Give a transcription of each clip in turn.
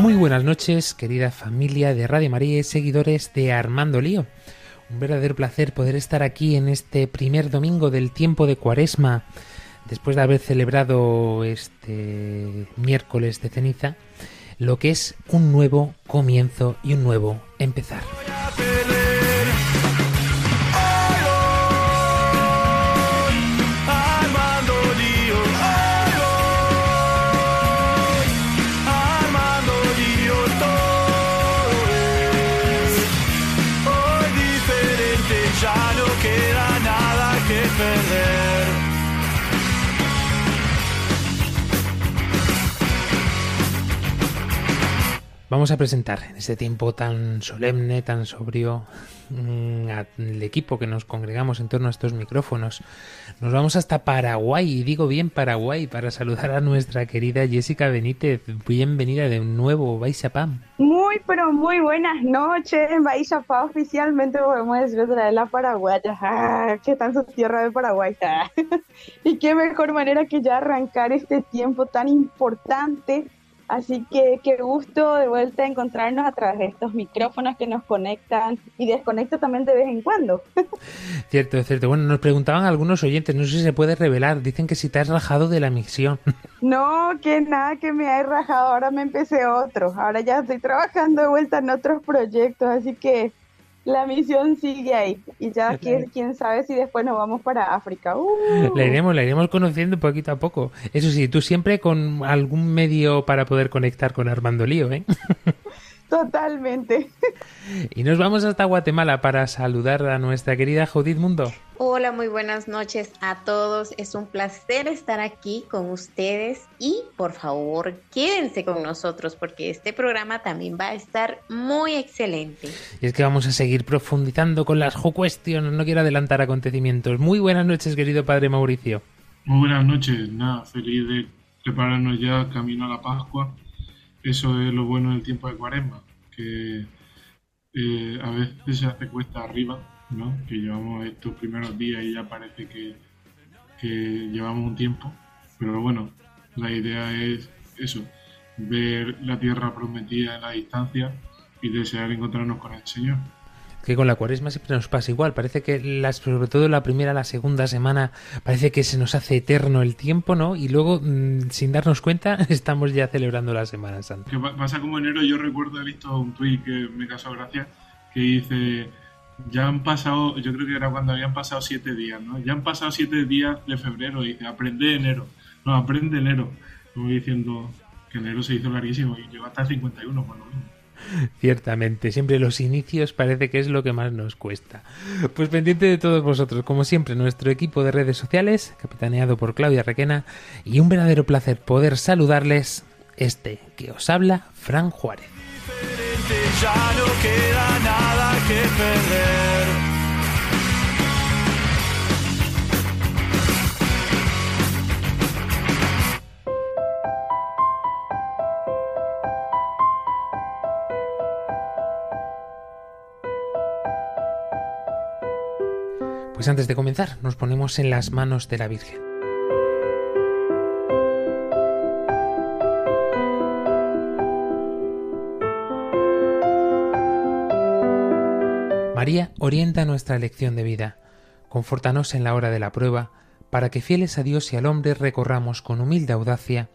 Muy buenas noches, querida familia de Radio María y seguidores de Armando Lío. Un verdadero placer poder estar aquí en este primer domingo del tiempo de Cuaresma, después de haber celebrado este miércoles de ceniza, lo que es un nuevo comienzo y un nuevo empezar. Vamos a presentar en este tiempo tan solemne, tan sobrio, mm, al equipo que nos congregamos en torno a estos micrófonos. Nos vamos hasta Paraguay, y digo bien Paraguay, para saludar a nuestra querida Jessica Benítez. Bienvenida de nuevo, Baixapam. Muy, pero muy buenas noches. Bahía Pa, oficialmente podemos decir otra vez la paraguaya. Ah, que está en su tierra de Paraguay. Ah. y qué mejor manera que ya arrancar este tiempo tan importante. Así que qué gusto de vuelta encontrarnos a través de estos micrófonos que nos conectan y desconectan también de vez en cuando. Cierto, cierto. Bueno, nos preguntaban algunos oyentes, no sé si se puede revelar, dicen que si te has rajado de la misión. No, que nada que me he rajado, ahora me empecé otro. Ahora ya estoy trabajando de vuelta en otros proyectos, así que la misión sigue ahí. Y ya que, quién sabe si después nos vamos para África. Uh. La iremos, la iremos conociendo poquito a poco. Eso sí, tú siempre con algún medio para poder conectar con Armando Lío, ¿eh? Totalmente. Y nos vamos hasta Guatemala para saludar a nuestra querida Judith Mundo. Hola, muy buenas noches a todos. Es un placer estar aquí con ustedes y por favor quédense con nosotros porque este programa también va a estar muy excelente. Y es que vamos a seguir profundizando con las Who Questions, no quiero adelantar acontecimientos. Muy buenas noches, querido padre Mauricio. Muy buenas noches, nada, feliz de prepararnos ya camino a la Pascua. Eso es lo bueno del tiempo de Cuaresma, que eh, a veces se hace cuesta arriba, ¿no? Que llevamos estos primeros días y ya parece que, que llevamos un tiempo, pero bueno, la idea es eso, ver la tierra prometida en la distancia y desear encontrarnos con el Señor. Que con la cuaresma siempre nos pasa igual. Parece que, las, sobre todo la primera, la segunda semana, parece que se nos hace eterno el tiempo, ¿no? Y luego, mm, sin darnos cuenta, estamos ya celebrando la Semana Santa. Que pa- pasa como enero, yo recuerdo, he visto un tuit que me causó gracia, que dice, ya han pasado, yo creo que era cuando habían pasado siete días, ¿no? Ya han pasado siete días de febrero, y dice, aprende enero, no, aprende enero, como diciendo que enero se hizo larguísimo y llegó hasta el 51 por lo menos. Ciertamente, siempre los inicios parece que es lo que más nos cuesta. Pues pendiente de todos vosotros, como siempre, nuestro equipo de redes sociales, capitaneado por Claudia Requena, y un verdadero placer poder saludarles, este que os habla, Fran Juárez. Pues antes de comenzar, nos ponemos en las manos de la Virgen. María orienta nuestra elección de vida. Confórtanos en la hora de la prueba, para que fieles a Dios y al hombre recorramos con humilde audacia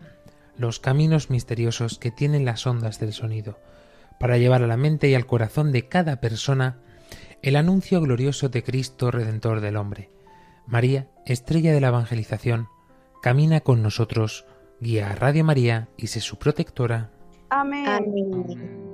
los caminos misteriosos que tienen las ondas del sonido, para llevar a la mente y al corazón de cada persona el anuncio glorioso de Cristo Redentor del hombre. María, estrella de la evangelización, camina con nosotros, guía a Radio María y sé su protectora. Amén. Amén.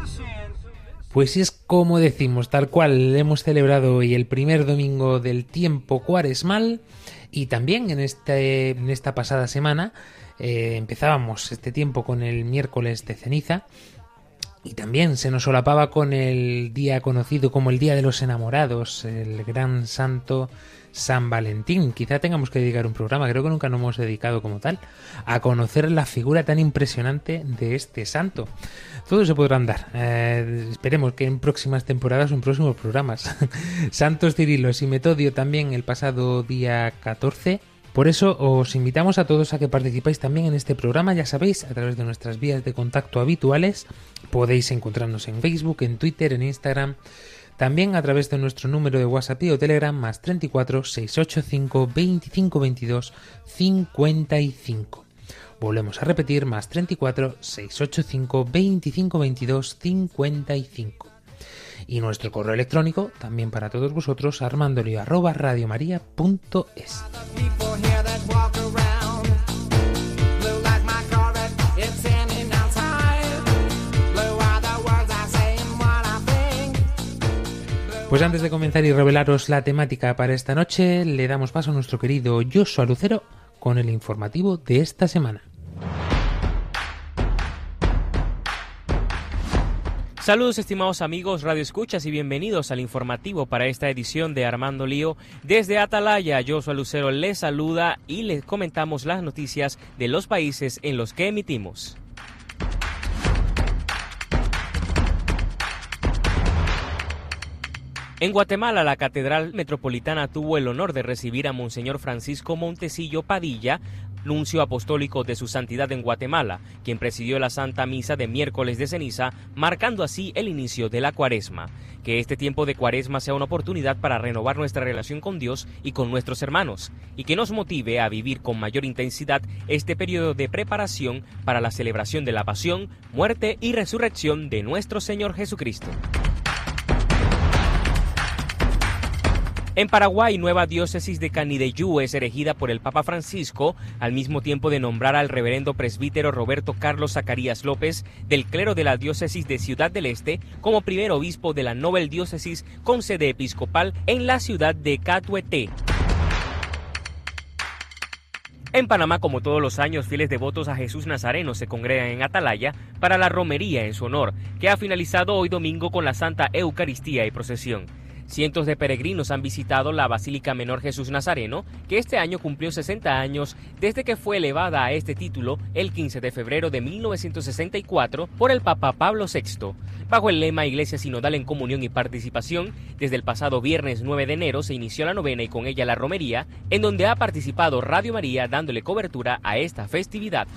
Pues es como decimos, tal cual hemos celebrado hoy el primer domingo del tiempo cuaresmal y también en, este, en esta pasada semana eh, empezábamos este tiempo con el miércoles de ceniza y también se nos solapaba con el día conocido como el Día de los Enamorados, el gran santo San Valentín. Quizá tengamos que dedicar un programa, creo que nunca nos hemos dedicado como tal, a conocer la figura tan impresionante de este santo. Todo se podrá andar. Eh, esperemos que en próximas temporadas o en próximos programas. Santos Cirilos y Metodio también el pasado día 14. Por eso os invitamos a todos a que participáis también en este programa, ya sabéis, a través de nuestras vías de contacto habituales. Podéis encontrarnos en Facebook, en Twitter, en Instagram, también a través de nuestro número de WhatsApp o Telegram más 34 685 25 22 55. Volvemos a repetir más 34 685 25 22 55. Y nuestro correo electrónico, también para todos vosotros, armandolio. Pues antes de comenzar y revelaros la temática para esta noche, le damos paso a nuestro querido Joshua Lucero con el informativo de esta semana. Saludos estimados amigos Radio Escuchas y bienvenidos al informativo para esta edición de Armando Lío. Desde Atalaya, Joshua Lucero les saluda y les comentamos las noticias de los países en los que emitimos. En Guatemala, la Catedral Metropolitana tuvo el honor de recibir a Monseñor Francisco Montecillo Padilla, nuncio apostólico de su santidad en Guatemala, quien presidió la Santa Misa de miércoles de ceniza, marcando así el inicio de la cuaresma. Que este tiempo de cuaresma sea una oportunidad para renovar nuestra relación con Dios y con nuestros hermanos, y que nos motive a vivir con mayor intensidad este periodo de preparación para la celebración de la pasión, muerte y resurrección de nuestro Señor Jesucristo. En Paraguay, nueva diócesis de Canideyú es erigida por el Papa Francisco, al mismo tiempo de nombrar al reverendo presbítero Roberto Carlos Zacarías López del clero de la diócesis de Ciudad del Este como primer obispo de la Nobel Diócesis con sede episcopal en la ciudad de Catuete. En Panamá, como todos los años, fieles devotos a Jesús Nazareno se congregan en Atalaya para la romería en su honor, que ha finalizado hoy domingo con la Santa Eucaristía y procesión. Cientos de peregrinos han visitado la Basílica Menor Jesús Nazareno, que este año cumplió 60 años desde que fue elevada a este título el 15 de febrero de 1964 por el Papa Pablo VI. Bajo el lema Iglesia Sinodal en Comunión y Participación, desde el pasado viernes 9 de enero se inició la novena y con ella la romería, en donde ha participado Radio María dándole cobertura a esta festividad.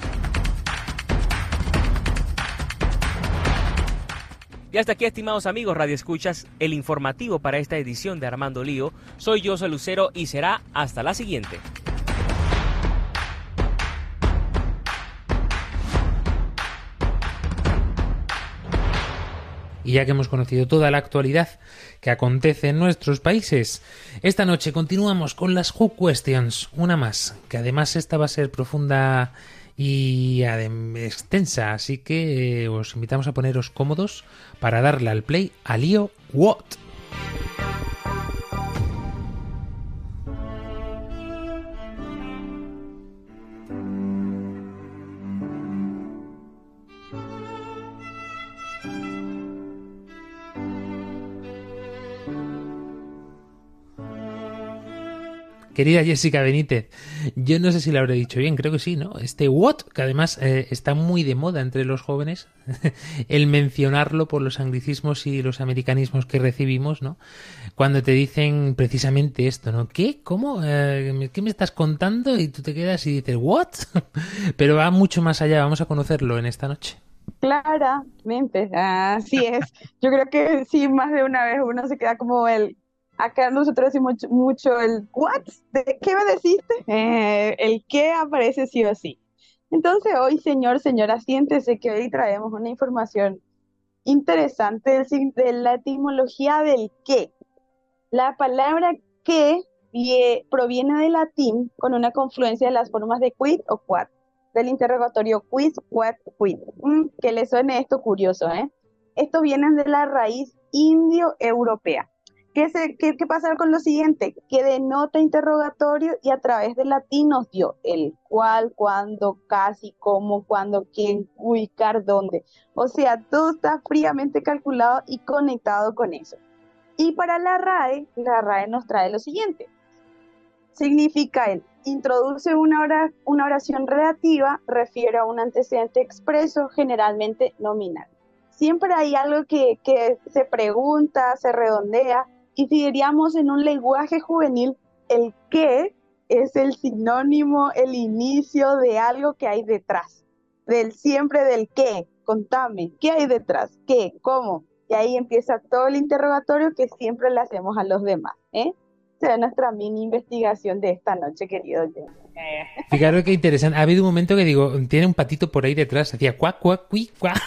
Y hasta aquí, estimados amigos Radio Escuchas, el informativo para esta edición de Armando Lío. Soy yo, Lucero, y será hasta la siguiente. Y ya que hemos conocido toda la actualidad que acontece en nuestros países, esta noche continuamos con las Who Questions, una más, que además esta va a ser profunda y extensa, así que eh, os invitamos a poneros cómodos para darle al play a lío What. Querida Jessica Benítez, yo no sé si lo habré dicho bien, creo que sí, ¿no? Este what, que además eh, está muy de moda entre los jóvenes, el mencionarlo por los anglicismos y los americanismos que recibimos, ¿no? Cuando te dicen precisamente esto, ¿no? ¿Qué? ¿Cómo? Eh, ¿Qué me estás contando? Y tú te quedas y dices, ¿what? Pero va mucho más allá, vamos a conocerlo en esta noche. Claramente, así es. Yo creo que sí, más de una vez uno se queda como el, acá nosotros decimos mucho, el what, ¿de qué me deciste? Eh, el qué aparece sí o sí. Entonces hoy, señor, señora, siéntese que hoy traemos una información interesante de la etimología del qué. La palabra qué proviene del latín con una confluencia de las formas de quid o quad, del interrogatorio quiz, quad, quid. Mm, que le suene esto curioso, ¿eh? Esto viene de la raíz indio-europea. ¿Qué, ¿Qué pasa con lo siguiente? Que denota interrogatorio y a través latín nos dio el cuál, cuándo, casi, cómo, cuándo, quién, ubicar, dónde. O sea, todo está fríamente calculado y conectado con eso. Y para la RAE, la RAE nos trae lo siguiente. Significa el introduce una, oración relativa, refiere a un antecedente expreso, generalmente nominal. Siempre hay algo que se pregunta, se redondea, y si diríamos en un lenguaje juvenil, el qué es el sinónimo, el inicio de algo que hay detrás, del siempre del qué, contame, ¿qué hay detrás? ¿Qué? ¿Cómo? Y ahí empieza todo el interrogatorio que siempre le hacemos a los demás. ¿eh? Es nuestra mini investigación de esta noche, querido Fijaros qué interesante. Ha habido un momento que digo, tiene un patito por ahí detrás, hacía cuac, cuac, cuic, cuac.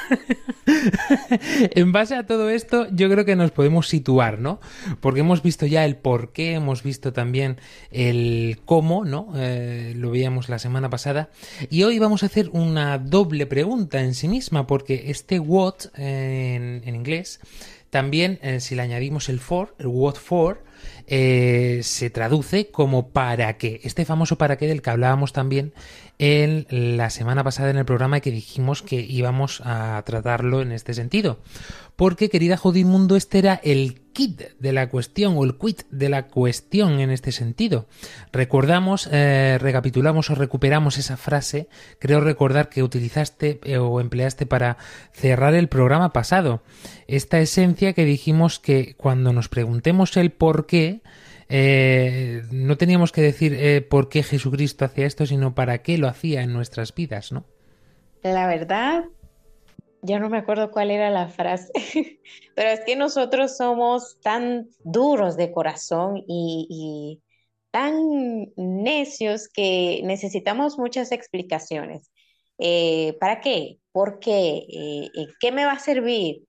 en base a todo esto, yo creo que nos podemos situar, ¿no? Porque hemos visto ya el por qué, hemos visto también el cómo, ¿no? Eh, lo veíamos la semana pasada. Y hoy vamos a hacer una doble pregunta en sí misma, porque este what en, inglés, también eh, si le añadimos el for, el what for, eh, se traduce como para qué. Este famoso para qué del que hablábamos también en la semana pasada en el programa que dijimos que íbamos a tratarlo en este sentido. Porque, querida Jodimundo, este era el kit de la cuestión o el quit de la cuestión en este sentido. Recordamos, eh, recapitulamos o recuperamos esa frase, creo recordar que utilizaste eh, o empleaste para cerrar el programa pasado. Esta esencia que dijimos que cuando nos preguntemos el por qué, eh, no teníamos que decir eh, por qué Jesucristo hacía esto, sino para qué lo hacía en nuestras vidas, ¿no? La verdad, ya no me acuerdo cuál era la frase, pero es que nosotros somos tan duros de corazón y, tan necios que necesitamos muchas explicaciones. Eh, ¿Para qué? ¿Por qué? ¿Qué me va a servir?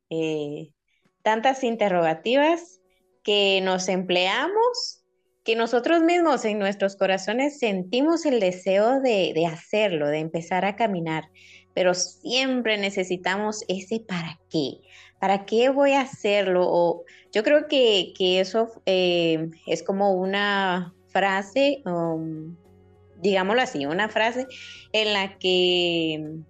tantas interrogativas que nos empleamos, que nosotros mismos en nuestros corazones sentimos el deseo de, hacerlo, de empezar a caminar, pero siempre necesitamos ese para qué. ¿Para qué voy a hacerlo? Yo creo que, eso eh, es como una frase, um, digámoslo así, una frase en la que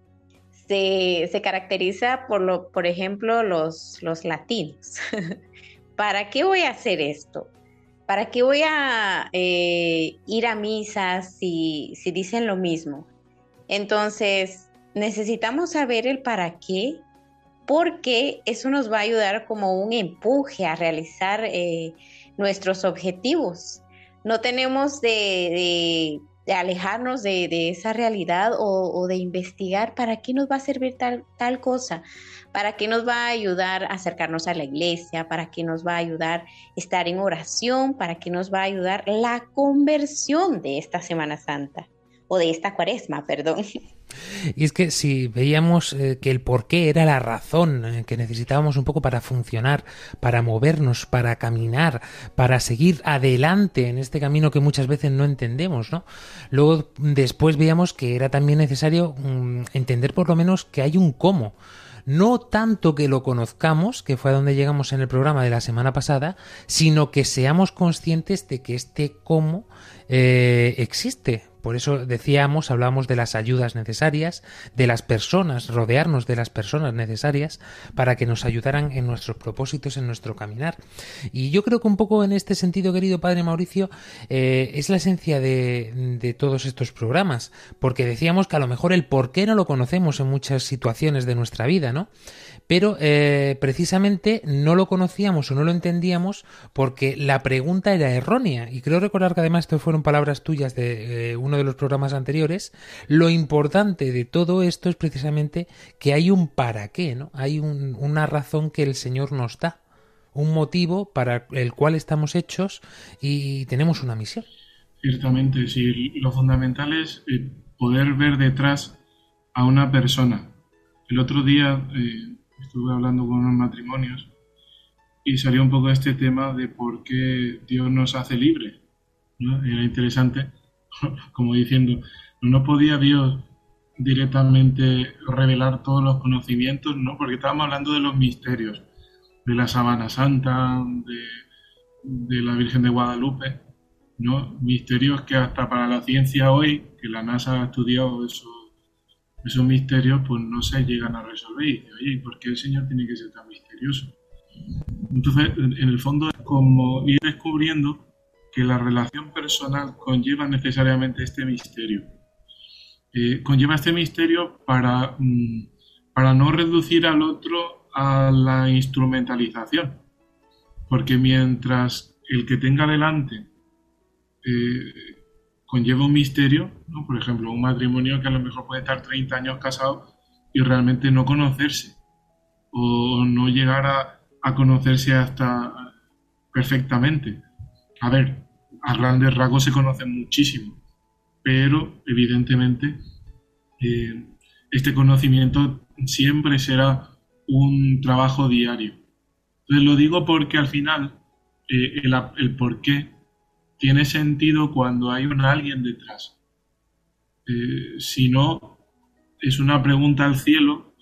se, caracteriza por, lo, por ejemplo, los, los latinos. ¿para qué voy a hacer esto? ¿Para qué voy a eh, ir a misas si, si dicen lo mismo? Entonces, necesitamos saber el para qué, porque eso nos va a ayudar como un empuje a realizar eh, nuestros objetivos. No tenemos de, alejarnos de, esa realidad o, o, de investigar para qué nos va a servir tal, tal cosa para qué nos va a ayudar a acercarnos a la iglesia, para qué nos va a ayudar estar en oración, para qué nos va a ayudar la conversión de esta Semana Santa o de esta cuaresma, perdón. Y es que si veíamos eh, que el porqué era la razón eh, que necesitábamos un poco para funcionar, para movernos, para caminar, para seguir adelante en este camino que muchas veces no entendemos, ¿no? Luego después veíamos que era también necesario mm, entender por lo menos que hay un cómo no tanto que lo conozcamos, que fue a donde llegamos en el programa de la semana pasada, sino que seamos conscientes de que este cómo eh, existe. Por eso decíamos, hablamos de las ayudas necesarias, de las personas, rodearnos de las personas necesarias para que nos ayudaran en nuestros propósitos, en nuestro caminar. Y yo creo que un poco en este sentido, querido Padre Mauricio, eh, es la esencia de, de todos estos programas, porque decíamos que a lo mejor el por qué no lo conocemos en muchas situaciones de nuestra vida, ¿no? Pero eh, precisamente no lo conocíamos o no lo entendíamos porque la pregunta era errónea. Y creo recordar que además esto fueron palabras tuyas de eh, uno de los programas anteriores. Lo importante de todo esto es precisamente que hay un para qué, ¿no? Hay una razón que el Señor nos da, un motivo para el cual estamos hechos y tenemos una misión. Ciertamente, sí. Lo fundamental es eh, poder ver detrás a una persona. El otro día estuve hablando con unos matrimonios y salió un poco este tema de por qué Dios nos hace libres. Era interesante, como diciendo, no podía Dios directamente revelar todos los conocimientos, ¿no? Porque estábamos hablando de los misterios, de la Sabana Santa, de, la Virgen de Guadalupe. Misterios que hasta para la ciencia hoy, que la NASA ha estudiado esos, esos misterios, pues no se llegan a resolver. Y dice, oye, por qué el Señor tiene que ser tan misterioso? Entonces, en el fondo es como ir descubriendo que la relación personal conlleva necesariamente este misterio. Eh, conlleva este misterio para, mm, para no reducir al otro a la instrumentalización. Porque mientras el que tenga delante eh, conlleva un misterio, ¿no? por ejemplo, un matrimonio que a lo mejor puede estar 30 años casado y realmente no conocerse o no llegar a, conocerse hasta perfectamente. A ver, a grandes rasgos se conocen muchísimo, pero evidentemente eh, este conocimiento siempre será un trabajo diario. Entonces lo digo porque al final eh, el, el por qué tiene sentido cuando hay un alguien detrás. Eh, si no, es una pregunta al cielo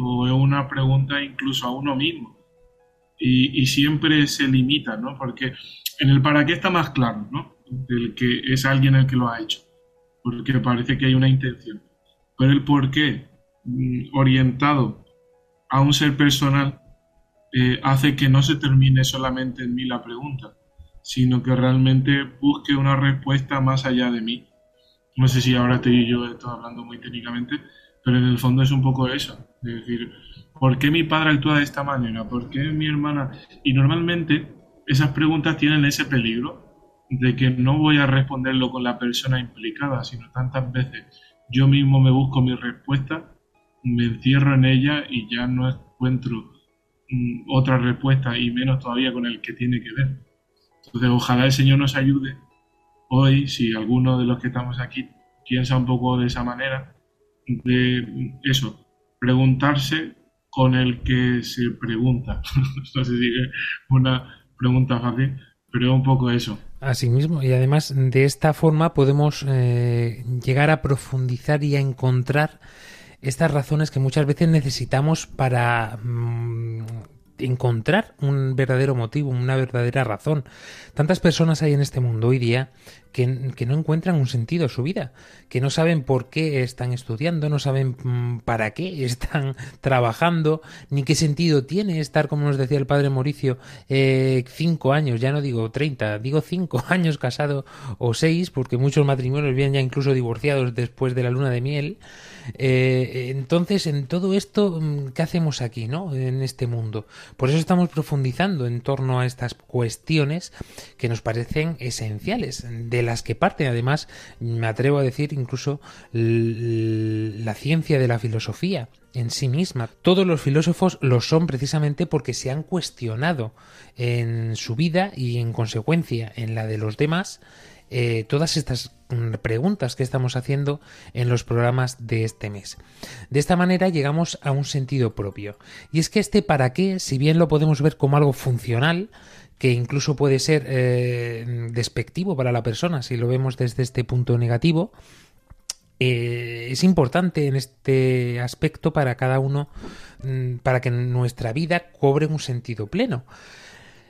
o es una pregunta incluso a uno mismo. Y, siempre se limita, ¿no? Porque en el para qué está más claro, ¿no? Del que es alguien el que lo ha hecho. Porque parece que hay una intención. Pero el por qué, mm, orientado a un ser personal, eh, hace que no se termine solamente en mí la pregunta, sino que realmente busque una respuesta más allá de mí. No sé si ahora estoy yo estoy hablando muy técnicamente, pero en el fondo es un poco eso, es decir, ¿por qué mi padre actúa de esta manera? ¿Por qué mi hermana? Y normalmente esas preguntas tienen ese peligro de que no voy a responderlo con la persona implicada, sino tantas veces yo mismo me busco mi respuesta, me encierro en ella y ya no encuentro mm, otra respuesta y menos todavía con el que tiene que ver. Entonces, ojalá el Señor nos ayude hoy, si alguno de los que estamos aquí piensa un poco de esa manera, de eso, preguntarse con el que se pregunta. no sé si una pregunta fácil, pero un poco eso. Así mismo, y además de esta forma podemos eh, llegar a profundizar y a encontrar estas razones que muchas veces necesitamos para mm, encontrar un verdadero motivo, una verdadera razón. Tantas personas hay en este mundo hoy día que, no encuentran un sentido a su vida, que no saben por qué están estudiando, no saben mm, para qué están trabajando, ni qué sentido tiene estar, como nos decía el padre Mauricio, eh, cinco años, ya no digo treinta, digo cinco años casado o seis, porque muchos matrimonios vienen ya incluso divorciados después de la luna de miel. Eh, entonces, en todo esto, mm, ¿qué hacemos aquí, no? En este mundo. Por eso estamos profundizando en torno a estas cuestiones que nos parecen esenciales, de las que parte, además, me atrevo a decir, incluso la ciencia de la filosofía en sí misma. Todos los filósofos lo son precisamente porque se han cuestionado en su vida y en consecuencia en la de los demás eh, todas estas mm, preguntas que estamos haciendo en los programas de este mes. De esta manera llegamos a un sentido propio. Y es que este para qué, si bien lo podemos ver como algo funcional, que incluso puede ser eh, despectivo para la persona si lo vemos desde este punto negativo, eh, es importante en este aspecto para cada uno, mm, para que nuestra vida cobre un sentido pleno.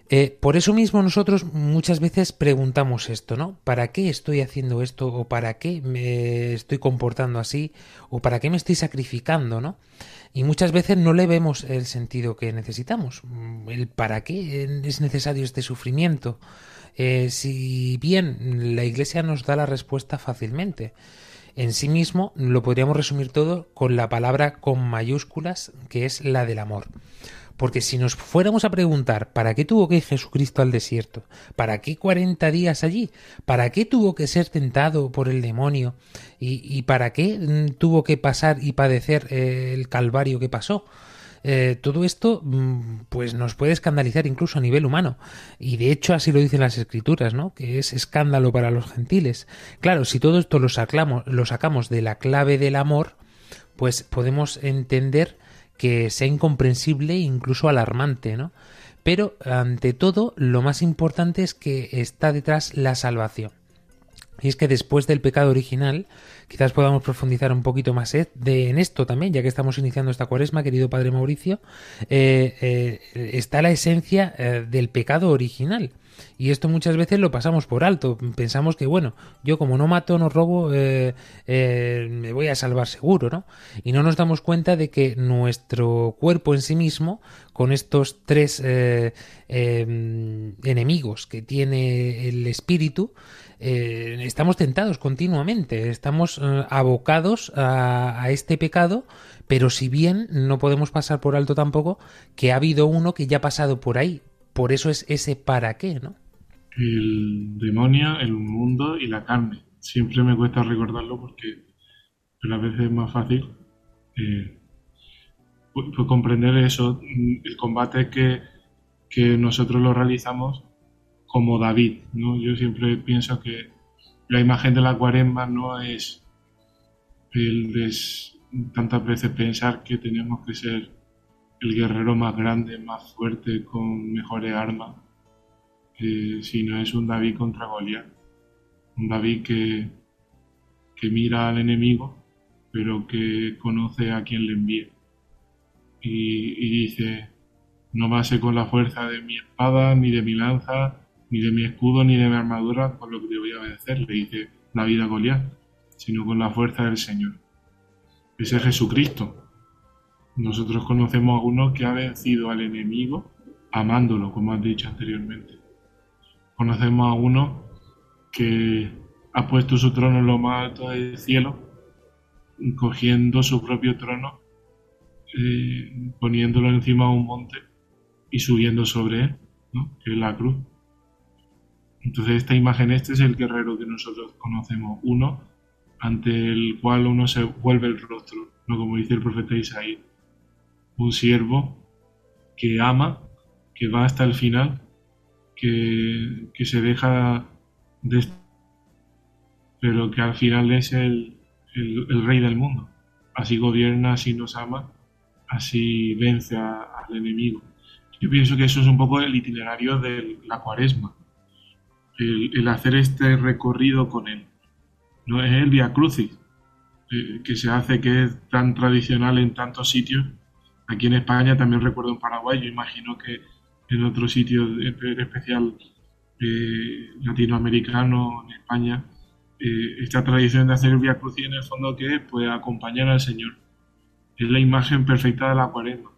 Eh, por eso mismo nosotros muchas veces preguntamos esto, ¿no? ¿Para qué estoy haciendo esto? ¿O para qué me estoy comportando así? ¿O para qué me estoy sacrificando, ¿no? Y muchas veces no le vemos el sentido que necesitamos. El para qué es necesario este sufrimiento. Eh, si bien la Iglesia nos da la respuesta fácilmente. en sí mismo lo podríamos resumir todo con la palabra con mayúsculas que es la del amor. Porque si nos fuéramos a preguntar ¿para qué tuvo que ir Jesucristo al desierto? ¿Para qué 40 días allí? ¿Para qué tuvo que ser tentado por el demonio? ¿Y, para qué mm, tuvo que pasar y padecer eh, el calvario que pasó? Eh, todo esto mm, pues nos puede escandalizar incluso a nivel humano y de hecho así lo dicen las escrituras no que es escándalo para los gentiles claro si todo esto lo sacamos lo sacamos de la clave del amor pues podemos entender que sea incomprensible e incluso alarmante no pero ante todo lo más importante es que está detrás la salvación. Y es que después del pecado original, quizás podamos profundizar un poquito más eh, en esto también, ya que estamos iniciando esta cuaresma, querido Padre Mauricio, eh, eh, está la esencia del pecado original. Y esto muchas veces lo pasamos por alto. Pensamos que, bueno, yo como no mato, no robo, me voy a salvar seguro, ¿no? Y no nos damos cuenta de que nuestro cuerpo en sí mismo, con estos tres enemigos que tiene el espíritu, eh, estamos tentados continuamente, estamos eh, abocados a, este pecado, pero si bien no podemos pasar por alto tampoco que ha habido uno que ya ha pasado por ahí, por eso es ese para qué, ¿no? El demonio, el mundo y la carne. Siempre me cuesta recordarlo porque a veces es más fácil eh, pues, pues comprender eso, el combate que, que nosotros lo realizamos como David. ¿no? Yo siempre pienso que la imagen de la cuaresma no es el de tantas veces pensar que tenemos que ser el guerrero más grande, más fuerte, con mejores armas, eh, sino es un David contra Goliat. Un David que, que mira al enemigo, pero que conoce a quien le envía. Y, dice, no base con la fuerza de mi espada ni de mi lanza, ni de mi escudo ni de mi armadura con lo que te voy a obedecer, le dice David a Goliat, sino con la fuerza del Señor. Ese es Jesucristo. Nosotros conocemos a uno que ha vencido al enemigo amándolo, como has dicho anteriormente. Conocemos a uno que ha puesto su trono en lo más alto del cielo, cogiendo su propio trono, eh, poniéndolo encima de un monte y subiendo sobre él, que es la cruz. Entonces esta imagen, este es el guerrero que nosotros conocemos, uno ante el cual uno se vuelve el rostro, no como dice el profeta Isaías, un siervo que ama, que va hasta el final, que, se deja de pero que al final es el, el, rey del mundo. Así gobierna, así nos ama, así vence al enemigo. Yo pienso que eso es un poco el itinerario de la cuaresma el, hacer este recorrido con él. No es el Via Crucis, eh, que se hace que es tan tradicional en tantos sitios. Aquí en España también recuerdo en Paraguay, yo imagino que en otros sitios, en especial eh, latinoamericano, en España, eh, esta tradición de hacer el Via Crucis en el fondo que es pues, acompañar al Señor. Es la imagen perfecta de la cuaresma.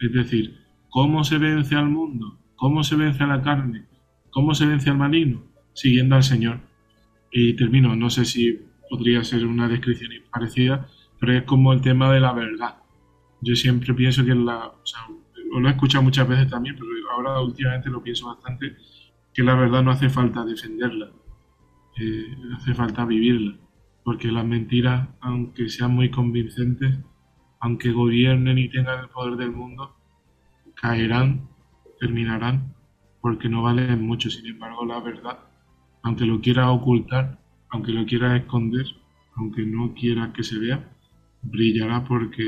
Es decir, cómo se vence al mundo, cómo se vence a la carne, ¿Cómo se vence al maligno? Siguiendo al Señor. Y termino, no sé si podría ser una descripción parecida, pero es como el tema de la verdad. Yo siempre pienso que la, o sea, lo he escuchado muchas veces también, pero ahora últimamente lo pienso bastante, que la verdad no hace falta defenderla, eh, hace falta vivirla, porque las mentiras, aunque sean muy convincentes, aunque gobiernen y tengan el poder del mundo, caerán, terminarán porque no vale mucho. Sin embargo, la verdad, aunque lo quiera ocultar, aunque lo quiera esconder, aunque no quiera que se vea, brillará porque,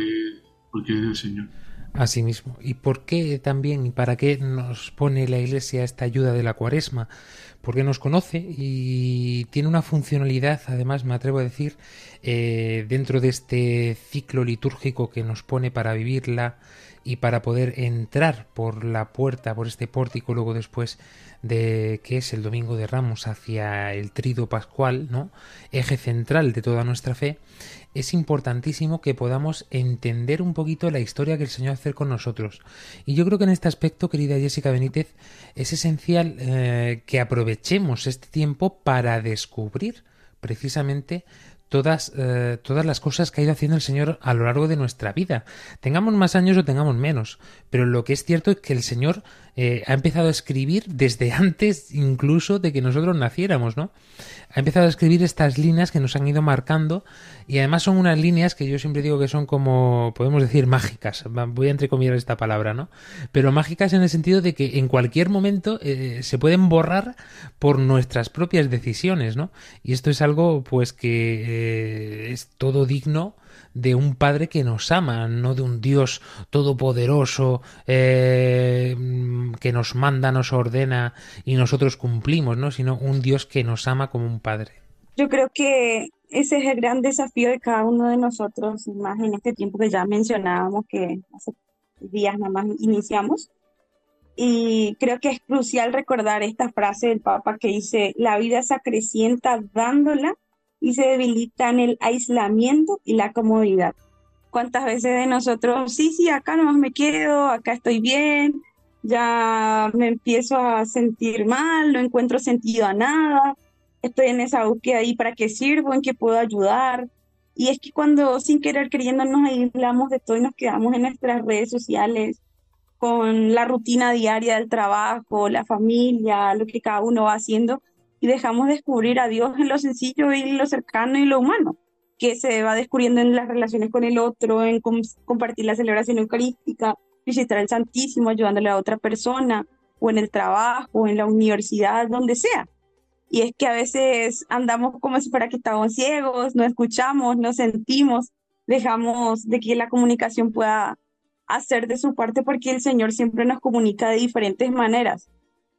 porque es Señor. Así mismo. ¿Y por qué también y para qué nos pone la Iglesia esta ayuda de la cuaresma? Porque nos conoce y tiene una funcionalidad, además me atrevo a decir, eh, dentro de este ciclo litúrgico que nos pone para vivirla y para poder entrar por la puerta, por este pórtico, luego después de que es el Domingo de Ramos hacia el Trido Pascual, ¿no? Eje central de toda nuestra fe, es importantísimo que podamos entender un poquito la historia que el Señor hace con nosotros. Y yo creo que en este aspecto, querida Jessica Benítez, es esencial eh, que aprovechemos este tiempo para descubrir precisamente todas, eh, todas las cosas que ha ido haciendo el Señor a lo largo de nuestra vida. Tengamos más años o tengamos menos, pero lo que es cierto es que el Señor eh, ha empezado a escribir desde antes incluso de que nosotros naciéramos, ¿no? Ha empezado a escribir estas líneas que nos han ido marcando y además son unas líneas que yo siempre digo que son como, podemos decir, mágicas. Voy a entrecomillar esta palabra, ¿no? Pero mágicas en el sentido de que en cualquier momento eh, se pueden borrar por nuestras propias decisiones, ¿no? Y esto es algo, pues, que eh, es todo digno de un Padre que nos ama, no de un Dios todopoderoso eh, que nos manda, nos ordena y nosotros cumplimos, ¿no? Sino un Dios que nos ama como un Padre. Yo creo que ese es el gran desafío de cada uno de nosotros, más en este tiempo que ya mencionábamos que hace días nada más iniciamos. Y creo que es crucial recordar esta frase del Papa que dice, la vida se acrecienta dándola y se debilita en el aislamiento y la comodidad. ¿Cuántas veces de nosotros, sí, sí, acá nomás me quedo, acá estoy bien, ya me empiezo a sentir mal, no encuentro sentido a nada, estoy en esa búsqueda ahí, ¿para qué sirvo? ¿En qué puedo ayudar? Y es que cuando sin querer creyendo nos aislamos de todo y nos quedamos en nuestras redes sociales, con la rutina diaria del trabajo, la familia, lo que cada uno va haciendo, y dejamos descubrir a Dios en lo sencillo y lo cercano y lo humano, que se va descubriendo en las relaciones con el otro, en compartir la celebración eucarística, visitar al Santísimo, ayudándole a otra persona, o en el trabajo, en la universidad, donde sea. Y es que a veces andamos como si fuera que estamos ciegos, no escuchamos, no sentimos, dejamos de que la comunicación pueda hacer de su parte porque el Señor siempre nos comunica de diferentes maneras.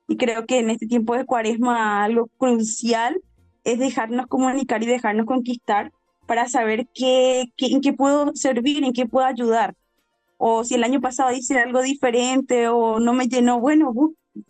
Y creo que en este tiempo de cuaresma algo crucial es dejarnos comunicar y dejarnos conquistar para saber qué, en qué puedo servir, en qué puedo ayudar. O si el año pasado hice algo diferente o no me llenó, bueno,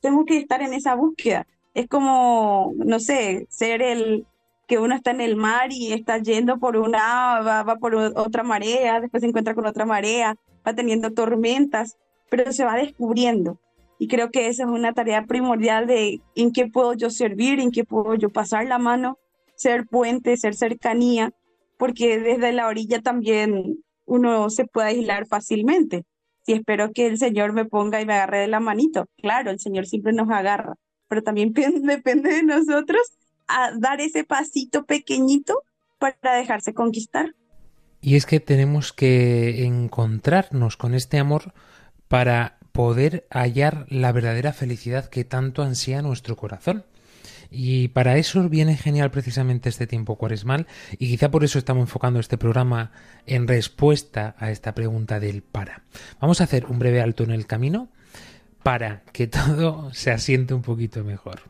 tengo que estar en esa búsqueda. Es como, no sé, ser el que uno está en el mar y está yendo por una, va, va por otra marea, después se encuentra con otra marea, va teniendo tormentas, pero se va descubriendo. Y creo que esa es una tarea primordial de en qué puedo yo servir, en qué puedo yo pasar la mano, ser puente, ser cercanía, porque desde la orilla también uno se puede aislar fácilmente. Y espero que el Señor me ponga y me agarre de la manito. Claro, el Señor siempre nos agarra, pero también depende de nosotros a dar ese pasito pequeñito para dejarse conquistar. Y es que tenemos que encontrarnos con este amor para poder hallar la verdadera felicidad que tanto ansía nuestro corazón. Y para eso viene genial precisamente este tiempo cuaresmal y quizá por eso estamos enfocando este programa en respuesta a esta pregunta del para. Vamos a hacer un breve alto en el camino para que todo se asiente un poquito mejor.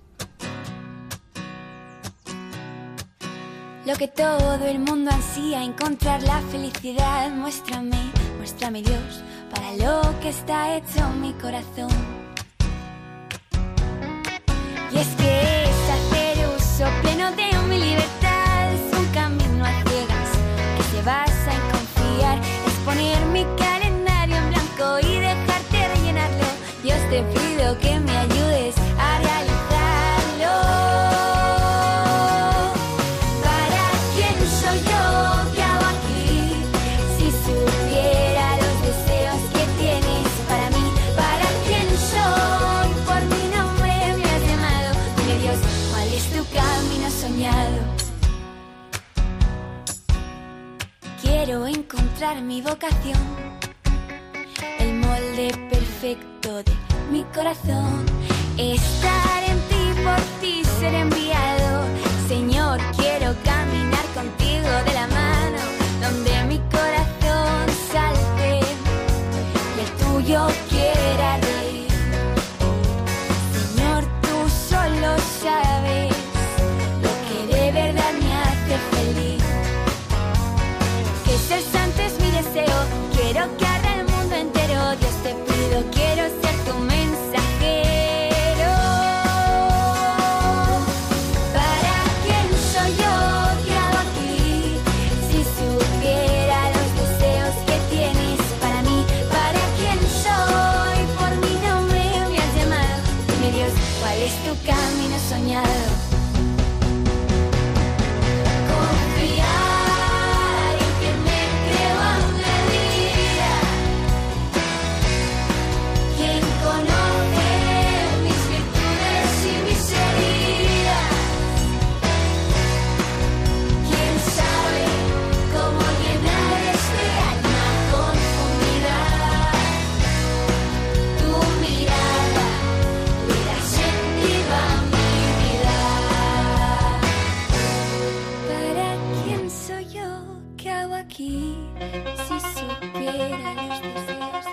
Lo que todo el mundo ansía, encontrar la felicidad, muéstrame, muéstrame Dios para lo que está hecho mi corazón. Y es que es hacer uso pleno de mi mi vocación, el molde perfecto de mi corazón, estar en ti, por ti ser enviado. Señor, quiero caminar contigo de la mano, donde mi corazón salte y el tuyo aquí si supiera los deseos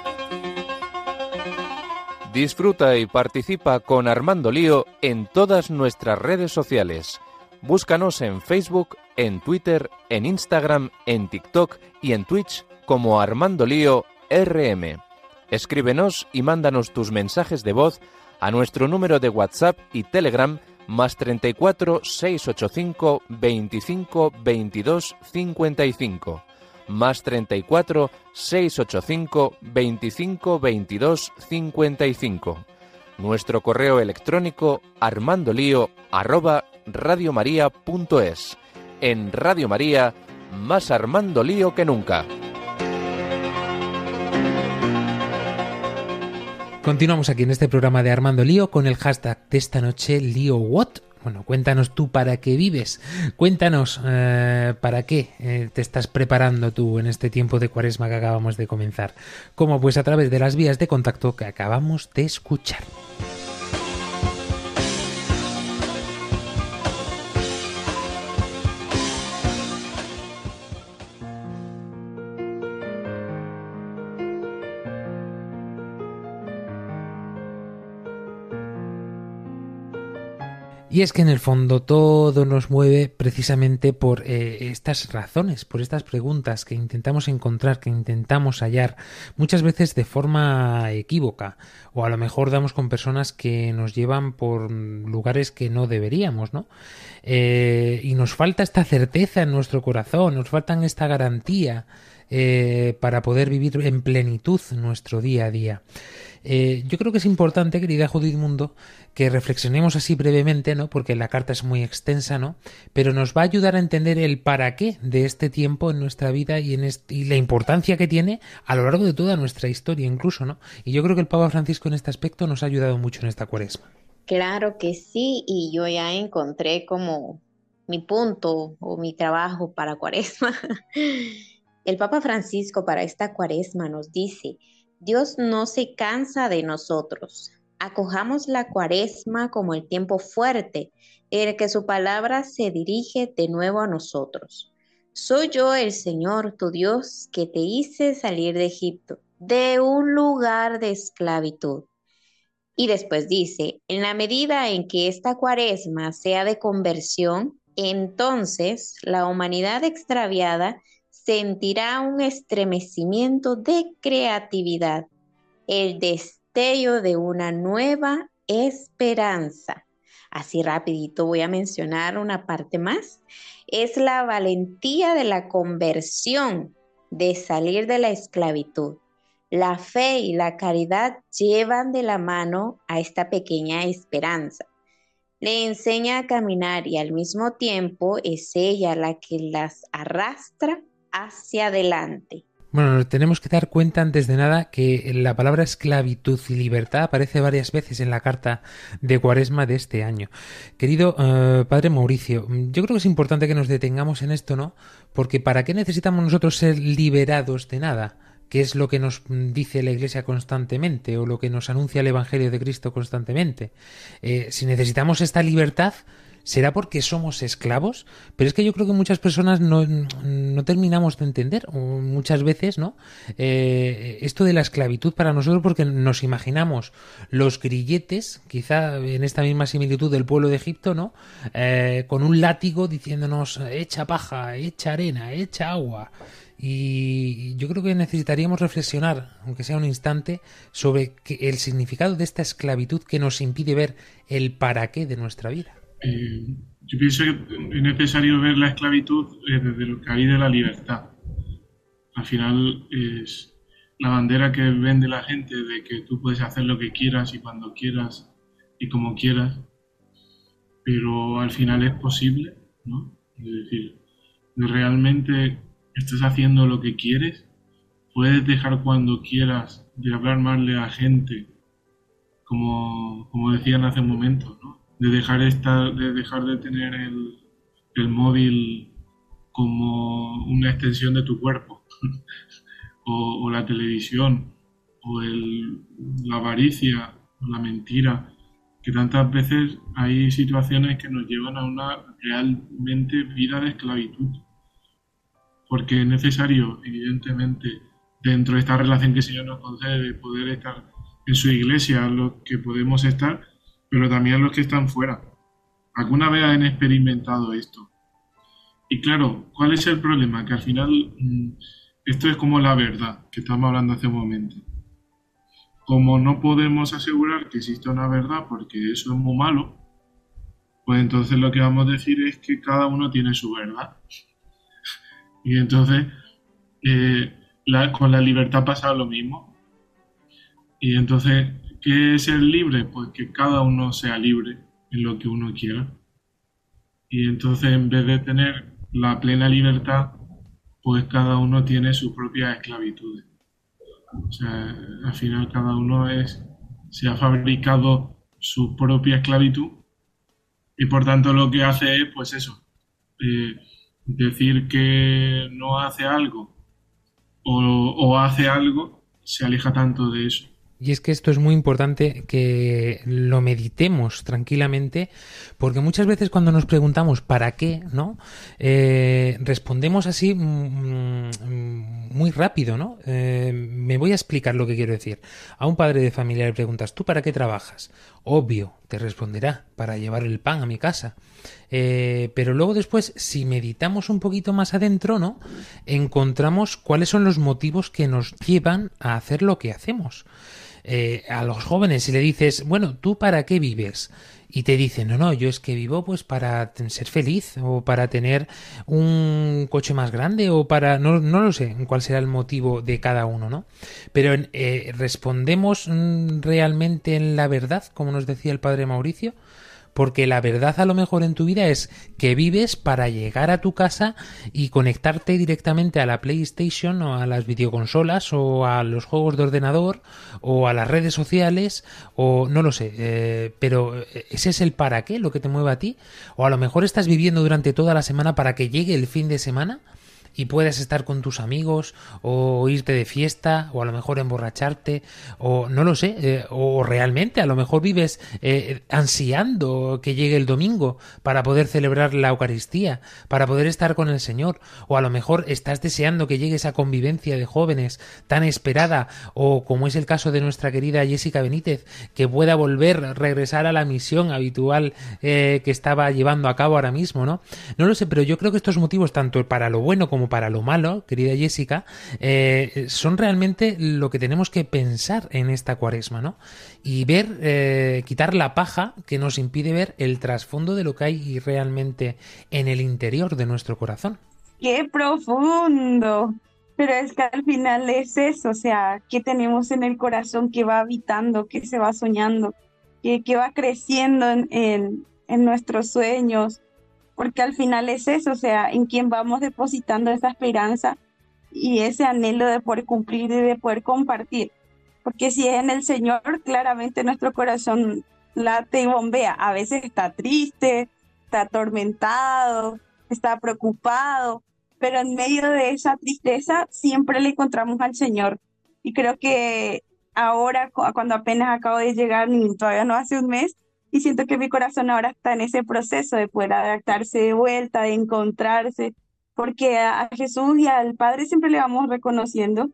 Disfruta y participa con Armando Lío en todas nuestras redes sociales. Búscanos en Facebook, en Twitter, en Instagram, en TikTok y en Twitch como Armando Lío RM. Escríbenos y mándanos tus mensajes de voz a nuestro número de WhatsApp y Telegram más 34 685 25 22 55 más 34 685 25 22 55. Nuestro correo electrónico armandolío arroba radiomaria.es. En Radio María, más Armando Lío que nunca. Continuamos aquí en este programa de Armando Lío con el hashtag de esta noche Lío What. Bueno, cuéntanos tú para qué vives. Cuéntanos eh, para qué eh, te estás preparando tú en este tiempo de cuaresma que acabamos de comenzar. Como pues a través de las vías de contacto que acabamos de escuchar. Y es que en el fondo todo nos mueve precisamente por eh, estas razones, por estas preguntas que intentamos encontrar, que intentamos hallar, muchas veces de forma equívoca, o a lo mejor damos con personas que nos llevan por lugares que no deberíamos, ¿no? Eh, y nos falta esta certeza en nuestro corazón, nos faltan esta garantía eh, para poder vivir en plenitud nuestro día a día. Eh, yo creo que es importante, querida Judith Mundo, que reflexionemos así brevemente, ¿no? Porque la carta es muy extensa, ¿no? Pero nos va a ayudar a entender el para qué de este tiempo en nuestra vida y, en y la importancia que tiene a lo largo de toda nuestra historia, incluso, ¿no? Y yo creo que el Papa Francisco en este aspecto nos ha ayudado mucho en esta cuaresma. Claro que sí, y yo ya encontré como mi punto o mi trabajo para cuaresma. El Papa Francisco para esta cuaresma nos dice, Dios no se cansa de nosotros. Acojamos la cuaresma como el tiempo fuerte en el que su palabra se dirige de nuevo a nosotros. Soy yo el Señor, tu Dios, que te hice salir de Egipto, de un lugar de esclavitud. Y después dice, en la medida en que esta cuaresma sea de conversión, entonces la humanidad extraviada sentirá un estremecimiento de creatividad, el destello de una nueva esperanza. Así rapidito voy a mencionar una parte más. Es la valentía de la conversión, de salir de la esclavitud. La fe y la caridad llevan de la mano a esta pequeña esperanza. Le enseña a caminar y al mismo tiempo es ella la que las arrastra hacia adelante. Bueno, tenemos que dar cuenta antes de nada que la palabra esclavitud y libertad aparece varias veces en la carta de Cuaresma de este año. Querido eh, Padre Mauricio, yo creo que es importante que nos detengamos en esto, ¿no? Porque ¿para qué necesitamos nosotros ser liberados de nada? ¿Qué es lo que nos dice la Iglesia constantemente o lo que nos anuncia el Evangelio de Cristo constantemente? Eh, si necesitamos esta libertad, ¿Será porque somos esclavos? Pero es que yo creo que muchas personas no, terminamos de entender, muchas veces, ¿no? Eh, esto de la esclavitud para nosotros porque nos imaginamos los grilletes, quizá en esta misma similitud del pueblo de Egipto, ¿no? Eh, con un látigo diciéndonos, echa paja, echa arena, echa agua. Y yo creo que necesitaríamos reflexionar, aunque sea un instante, sobre el significado de esta esclavitud que nos impide ver el para qué de nuestra vida. Eh, yo pienso que es necesario ver la esclavitud eh, desde el cariz de la libertad. Al final es la bandera que vende la gente de que tú puedes hacer lo que quieras y cuando quieras y como quieras, pero al final es posible, ¿no? Es decir, realmente estás haciendo lo que quieres, puedes dejar cuando quieras de hablar mal de la gente, como, como decían hace un momento, ¿no? De dejar, estar, de, dejar de tener el, el móvil como una extensión de tu cuerpo, o, la televisión, o el, la avaricia, o la mentira, que tantas veces hay situaciones que nos llevan a una realmente vida de esclavitud. Porque es necesario, evidentemente, dentro de esta relación que el Señor nos concede, poder estar en su iglesia, los que podemos estar, pero también los que están fuera. ¿Alguna vez han experimentado esto? Y claro, ¿cuál es el problema? Que al final mm, esto es como la verdad que estamos hablando hace un momento. Como no podemos asegurar que existe una verdad porque eso es muy malo, pues entonces lo que vamos a decir es que cada uno tiene su verdad. Y entonces eh, con la libertad pasa lo mismo. Y entonces, ¿qué es ser libre? Pues que cada uno sea libre en lo que uno quiera. Y entonces, en vez de tener la plena libertad, pues cada uno tiene su propia esclavitud. O sea, al final cada uno es, se ha fabricado su propia esclavitud y por tanto lo que hace es, pues eso, eh, decir que no hace algo o, hace algo, se aleja tanto de eso. Y es que esto es muy importante que lo meditemos tranquilamente, porque muchas veces cuando nos preguntamos para qué, ¿no? Eh, respondemos así mm, mm, muy rápido, ¿no? Eh, me voy a explicar lo que quiero decir. A un padre de familia le preguntas, ¿tú para qué trabajas? Obvio, responderá, para llevar el pan a mi casa. Eh, pero luego después, si meditamos un poquito más adentro, ¿no? Encontramos cuáles son los motivos que nos llevan a hacer lo que hacemos. Eh, a los jóvenes, si le dices, bueno, ¿tú para qué vives? Y te dicen, no, no, yo es que vivo pues para ser feliz o para tener un coche más grande o para, no, no lo sé cuál será el motivo de cada uno, ¿no? Pero eh, respondemos mm, realmente en la verdad, como nos decía el padre Mauricio, porque la verdad a lo mejor en tu vida es que vives para llegar a tu casa y conectarte directamente a la PlayStation o a las videoconsolas o a los juegos de ordenador o a las redes sociales o no lo sé, eh, pero eh, ese es el para qué, lo que te mueve a ti. O a lo mejor estás viviendo durante toda la semana para que llegue el fin de semana y puedas estar con tus amigos o irte de fiesta o a lo mejor emborracharte o no lo sé eh, o realmente a lo mejor vives eh, ansiando que llegue el domingo para poder celebrar la Eucaristía para poder estar con el Señor o a lo mejor estás deseando que llegue esa convivencia de jóvenes tan esperada o como es el caso de nuestra querida Jessica Benítez que pueda volver regresar a la misión habitual eh, que estaba llevando a cabo ahora mismo no no lo sé pero yo creo que estos motivos tanto para lo bueno como para lo malo, querida Jessica, eh, son realmente lo que tenemos que pensar en esta cuaresma, ¿no? Y ver, eh, quitar la paja que nos impide ver el trasfondo de lo que hay realmente en el interior de nuestro corazón. ¡Qué profundo! Pero es que al final es eso, o sea, ¿qué tenemos en el corazón que va habitando, que se va soñando, que, que va creciendo en, en, en nuestros sueños, porque al final es eso, o sea, en quien vamos depositando esa esperanza y ese anhelo de poder cumplir y de poder compartir. Porque si es en el Señor, claramente nuestro corazón late y bombea. A veces está triste, está atormentado, está preocupado, pero en medio de esa tristeza siempre le encontramos al Señor. Y creo que ahora, cuando apenas acabo de llegar, todavía no hace un mes, y siento que mi corazón ahora está en ese proceso de poder adaptarse de vuelta, de encontrarse, porque a Jesús y al Padre siempre le vamos reconociendo.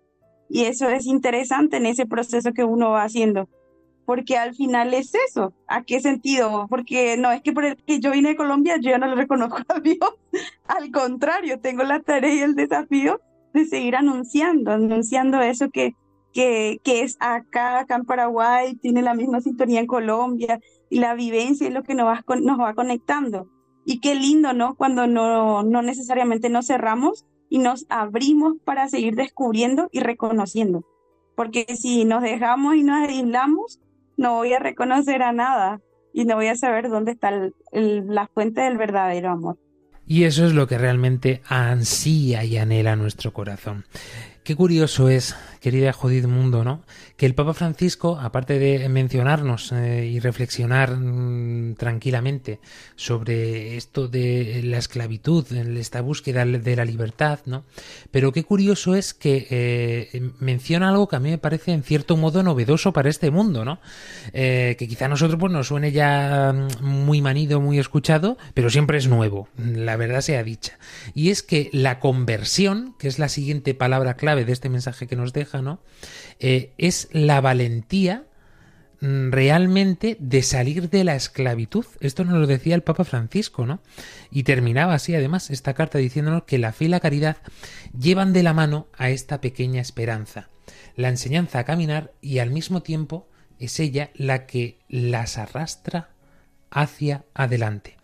Y eso es interesante en ese proceso que uno va haciendo, porque al final es eso, ¿a qué sentido? Porque no es que por el que yo vine de Colombia yo ya no lo reconozco a Dios, al contrario, tengo la tarea y el desafío de seguir anunciando, anunciando eso que, que, que es acá, acá en Paraguay, tiene la misma sintonía en Colombia, y la vivencia es lo que nos va, conectando. Y qué lindo, ¿no? Cuando no, no necesariamente nos cerramos y nos abrimos para seguir descubriendo y reconociendo. Porque si nos dejamos y nos aislamos, no voy a reconocer a nada y no voy a saber dónde está la fuente del verdadero amor. Y eso es lo que realmente ansía y anhela nuestro corazón. Qué curioso es, querida Judith Mundo, ¿no? Que el Papa Francisco, aparte de mencionarnos eh, y reflexionar mm, tranquilamente sobre esto de la esclavitud, esta búsqueda de la libertad, ¿no? Pero qué curioso es que eh, menciona algo que a mí me parece en cierto modo novedoso para este mundo, ¿no? Eh, que quizá a nosotros pues, nos suene ya mm, muy manido, muy escuchado, pero siempre es nuevo, la verdad sea dicha. Y es que la conversión, que es la siguiente palabra clave, de este mensaje que nos deja, Eh, es la valentía mm, realmente de salir de la esclavitud. Esto nos lo decía el Papa Francisco, ¿no? Y terminaba así, además, esta carta diciéndonos que la fe y la caridad llevan de la mano a esta pequeña esperanza, la enseñanza a caminar y al mismo tiempo es ella la que las arrastra hacia adelante.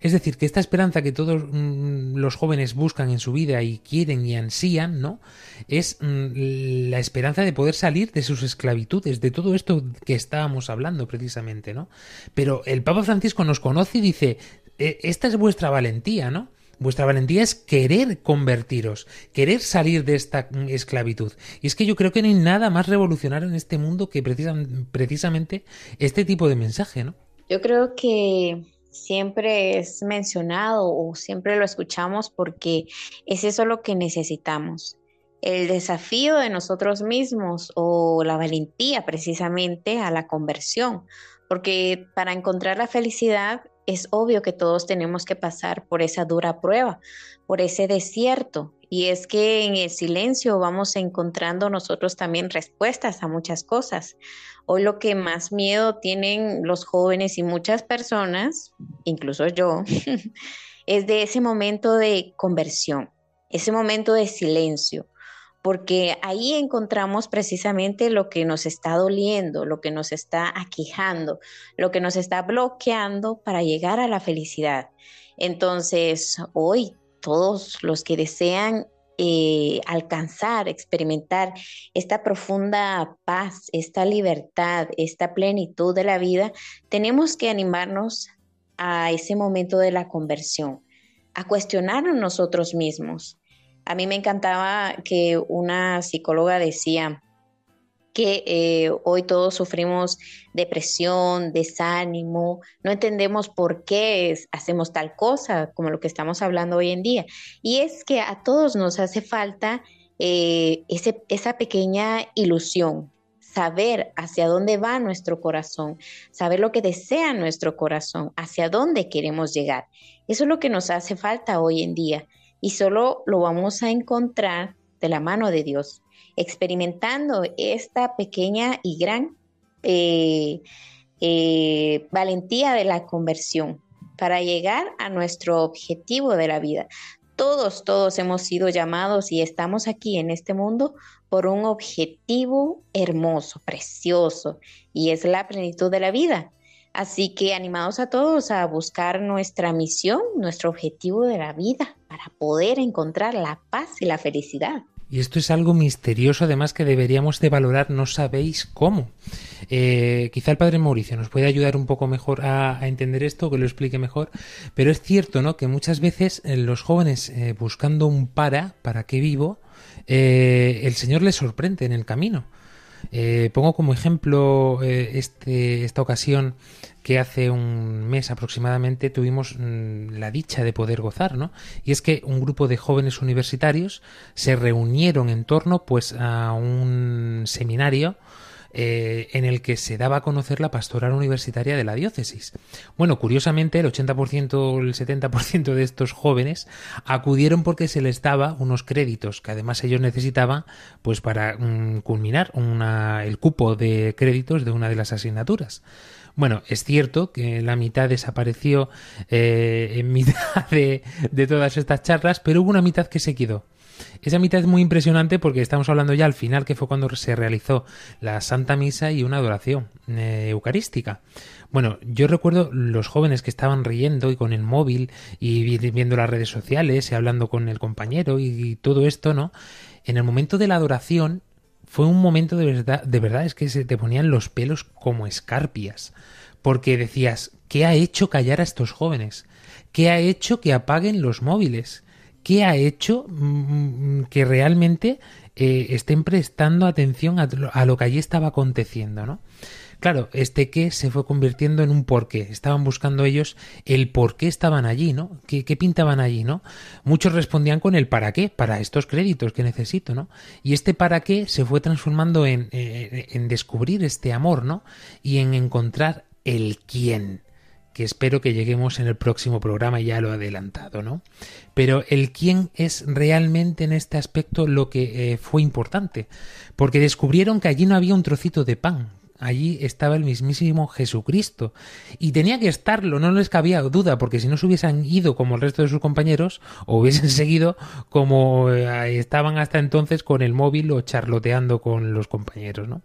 Es decir, que esta esperanza que todos mm, los jóvenes buscan en su vida y quieren y ansían, ¿no? Es mm, la esperanza de poder salir de sus esclavitudes, de todo esto que estábamos hablando precisamente, ¿no? Pero el Papa Francisco nos conoce y dice, "E- esta es vuestra valentía, ¿no? Vuestra valentía es querer convertiros, querer salir de esta mm, esclavitud. Y es que yo creo que no hay nada más revolucionario en este mundo que precisam- precisamente este tipo de mensaje, ¿no? Yo creo que siempre es mencionado o siempre lo escuchamos porque es eso lo que necesitamos. El desafío de nosotros mismos o la valentía precisamente a la conversión, porque para encontrar la felicidad es obvio que todos tenemos que pasar por esa dura prueba, por ese desierto. Y es que en el silencio vamos encontrando nosotros también respuestas a muchas cosas. Hoy lo que más miedo tienen los jóvenes y muchas personas, incluso yo, es de ese momento de conversión, ese momento de silencio, porque ahí encontramos precisamente lo que nos está doliendo, lo que nos está aquejando, lo que nos está bloqueando para llegar a la felicidad. Entonces, hoy todos los que desean eh, alcanzar, experimentar esta profunda paz, esta libertad, esta plenitud de la vida, tenemos que animarnos a ese momento de la conversión, a cuestionarnos nosotros mismos. A mí me encantaba que una psicóloga decía que eh, hoy todos sufrimos depresión, desánimo, no entendemos por qué hacemos tal cosa, como lo que estamos hablando hoy en día. Y es que a todos nos hace falta eh, esa pequeña ilusión, saber hacia dónde va nuestro corazón, saber lo que desea nuestro corazón, hacia dónde queremos llegar. Eso es lo que nos hace falta hoy en día y solo lo vamos a encontrar de la mano de Dios, experimentando esta pequeña y gran eh, eh, valentía de la conversión para llegar a nuestro objetivo de la vida. Todos, todos hemos sido llamados y estamos aquí en este mundo por un objetivo hermoso, precioso, y es la plenitud de la vida. Así que animados a todos a buscar nuestra misión, nuestro objetivo de la vida, para poder encontrar la paz y la felicidad. Y esto es algo misterioso, además, que deberíamos de valorar, no sabéis cómo. Eh, quizá el padre Mauricio nos puede ayudar un poco mejor a, entender esto, que lo explique mejor, pero es cierto, ¿no? Que muchas veces eh, los jóvenes eh, buscando un para, para qué vivo, el Señor les sorprende en el camino. Pongo como ejemplo este, esta ocasión que hace un mes aproximadamente tuvimos mm, la dicha de poder gozar, ¿no? Y es que un grupo de jóvenes universitarios se reunieron en torno pues a un seminario eh, en el que se daba a conocer la pastoral universitaria de la diócesis. Bueno, curiosamente, el 80% o el 70% de estos jóvenes acudieron porque se les daba unos créditos que además ellos necesitaban pues para mm, culminar una, el cupo de créditos de una de las asignaturas. Bueno, es cierto que la mitad desapareció eh, en mitad de, todas estas charlas, pero hubo una mitad que se quedó. Esa mitad es muy impresionante porque estamos hablando ya al final, que fue cuando se realizó la Santa Misa y una adoración eh, eucarística. Bueno, yo recuerdo los jóvenes que estaban riendo y con el móvil y vi- viendo las redes sociales y hablando con el compañero y todo esto, ¿no? En el momento de la adoración fue un momento de verdad, de verdad es que se te ponían los pelos como escarpias, porque decías, ¿qué ha hecho callar a estos jóvenes? ¿Qué ha hecho que apaguen los móviles? ¿Qué ha hecho mm, que realmente eh, estén prestando atención a, a lo que allí estaba aconteciendo, ¿no? Claro, este qué se fue convirtiendo en un porqué.Estaban buscando ellos el por qué estaban allí, ¿no? ¿Qué, qué pintaban allí, ¿no? Muchos respondían con el para qué, para estos créditos que necesito, ¿no? Y este para qué se fue transformando en, eh, en descubrir este amor, ¿no? Y en encontrar el quién que espero que lleguemos en el próximo programa, ya lo adelantado, ¿no? Pero el quién es realmente en este aspecto lo que eh, fue importante, porque descubrieron que allí no había un trocito de pan, allí estaba el mismísimo Jesucristo. Y tenía que estarlo, no les cabía duda, porque si no se hubiesen ido como el resto de sus compañeros, o hubiesen seguido como eh, estaban hasta entonces con el móvil o charloteando con los compañeros, ¿no?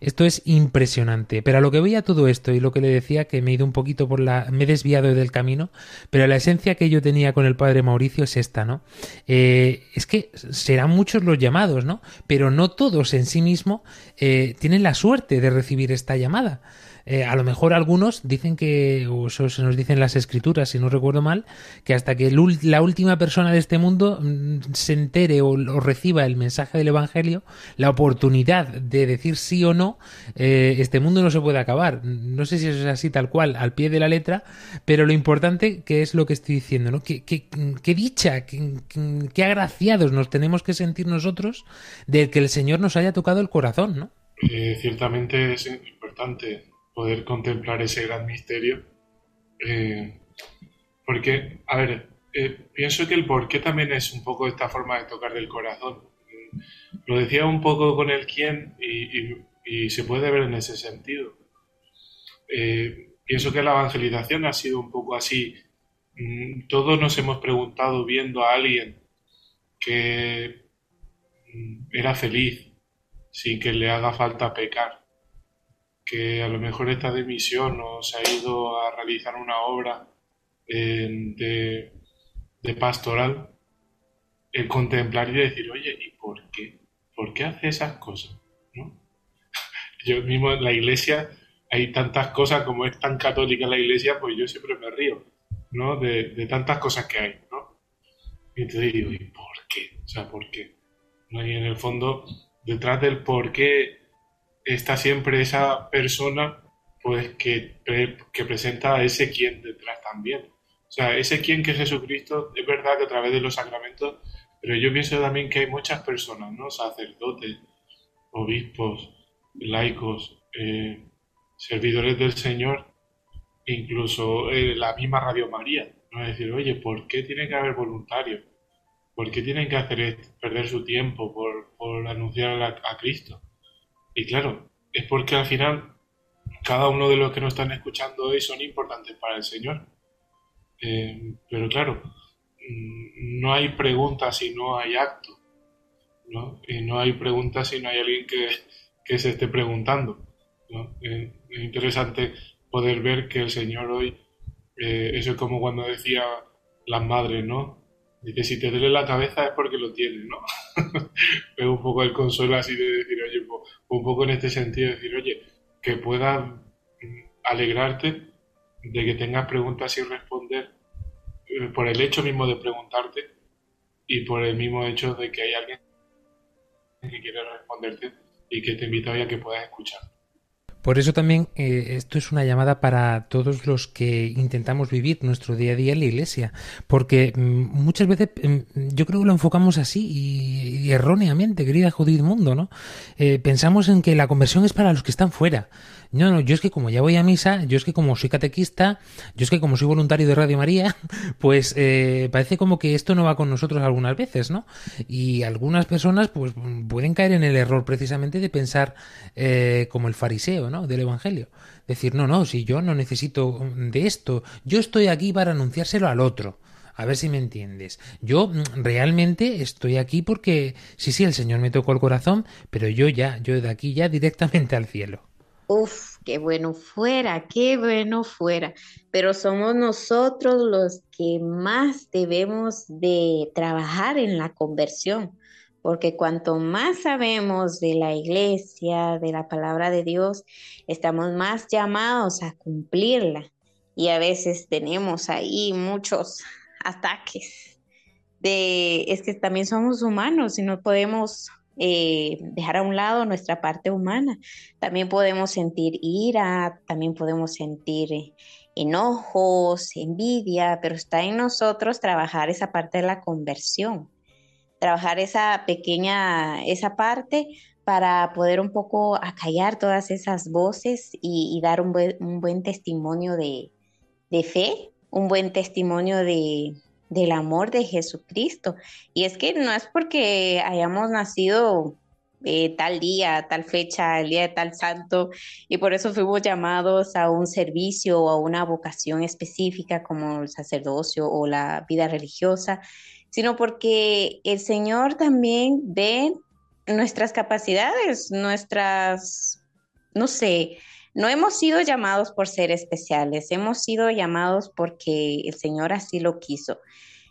Esto es impresionante. Pero a lo que veía todo esto y lo que le decía que me he ido un poquito por la. me he desviado del camino, pero la esencia que yo tenía con el padre Mauricio es esta, ¿no? Eh, es que serán muchos los llamados, ¿no? Pero no todos en sí mismo eh, tienen la suerte de recibir esta llamada. Eh, a lo mejor algunos dicen que, o eso se nos dicen las escrituras, si no recuerdo mal, que hasta que la última persona de este mundo mm, se entere o, reciba el mensaje del Evangelio, la oportunidad de decir sí o no, eh, este mundo no se puede acabar. No sé si eso es así tal cual, al pie de la letra, pero lo importante que es lo que estoy diciendo, ¿no? Qué, dicha, qué, agraciados nos tenemos que sentir nosotros de que el Señor nos haya tocado el corazón, ¿no? Eh, ciertamente es importante poder contemplar ese gran misterio. Eh, porque, a ver, eh, pienso que el porqué también es un poco esta forma de tocar del corazón. Lo decía un poco con el quién y, se puede ver en ese sentido. Eh, pienso que la evangelización ha sido un poco así. Mm, todos nos hemos preguntado viendo a alguien que mm, era feliz sin que le haga falta pecar que a lo mejor está de misión o se ha ido a realizar una obra de, pastoral, el contemplar y decir, oye, ¿y por qué? ¿Por qué hace esas cosas? Yo mismo en la iglesia hay tantas cosas, como es tan católica la iglesia, pues yo siempre me río, ¿no? De, tantas cosas que hay, ¿no? Y entonces digo, ¿y por qué? O sea, ¿por qué? ¿No? Y en el fondo, detrás del por qué está siempre esa persona pues que, que presenta a ese quien detrás también. O sea, ese quien que es Jesucristo, es verdad que a través de los sacramentos, pero yo pienso también que hay muchas personas, ¿no? Sacerdotes, obispos, laicos, eh, servidores del Señor, incluso eh, la misma Radio María, ¿no? Es decir, oye, ¿por qué tiene que haber voluntarios? ¿Por qué tienen que hacer perder su tiempo por, por anunciar a Cristo? Y claro, es porque al final cada uno de los que nos están escuchando hoy son importantes para el Señor. Eh, pero claro, mm, no hay preguntas si no hay acto. ¿no? Y no hay preguntas si no hay alguien que, se esté preguntando. Eh, es interesante poder ver que el Señor hoy, eh, eso es como cuando decía las madres, ¿no? Dice, si te duele la cabeza es porque lo tienes, ¿no? es un poco el consuelo así de decir, oye, pues, un poco en este sentido, de decir, oye, que puedas mm, alegrarte de que tengas preguntas sin responder eh, por el hecho mismo de preguntarte y por el mismo hecho de que hay alguien que quiere responderte y que te invita a que puedas escuchar. Por eso también eh, esto es una llamada para todos los que intentamos vivir nuestro día a día en la iglesia, porque mm, muchas veces mm, yo creo que lo enfocamos así y, erróneamente, querida Judith Mundo, ¿no? Eh, pensamos en que la conversión es para los que están fuera. No, no, yo es que como ya voy a misa, yo es que como soy catequista, yo es que como soy voluntario de Radio María, pues eh, parece como que esto no va con nosotros algunas veces, ¿no? Y algunas personas pues pueden caer en el error precisamente de pensar como el fariseo, ¿no? Del Evangelio. Decir, no, no, si yo no necesito de esto, yo estoy aquí para anunciárselo al otro. A ver si me entiendes. Yo mm, realmente estoy aquí porque sí, sí, el Señor me tocó el corazón, pero yo ya, yo de aquí ya directamente al cielo. Uf, qué bueno fuera, qué bueno fuera. Pero somos nosotros los que más debemos de trabajar en la conversión, porque cuanto más sabemos de la iglesia, de la palabra de Dios, estamos más llamados a cumplirla. Y a veces tenemos ahí muchos ataques de, es que también somos humanos y no podemos eh, dejar a un lado nuestra parte humana. También podemos sentir ira, también podemos sentir eh, enojos, envidia, pero está en nosotros trabajar esa parte de la conversión, trabajar esa pequeña, esa parte para poder un poco acallar todas esas voces y, dar un buen, testimonio de, de fe, un buen testimonio de, del amor de Jesucristo. Y es que no es porque hayamos nacido eh, tal día, tal fecha, el día de tal santo, y por eso fuimos llamados a un servicio o a una vocación específica como el sacerdocio o la vida religiosa, sino porque el Señor también ve nuestras capacidades, nuestras, no sé, no hemos sido llamados por ser especiales, hemos sido llamados porque el Señor así lo quiso.